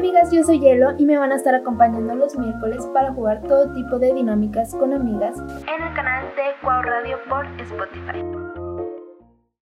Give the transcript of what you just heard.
amigas, yo soy Hielo y me van a estar acompañando los miércoles para jugar todo tipo de dinámicas con amigas en el canal de Cuau Radio por Spotify.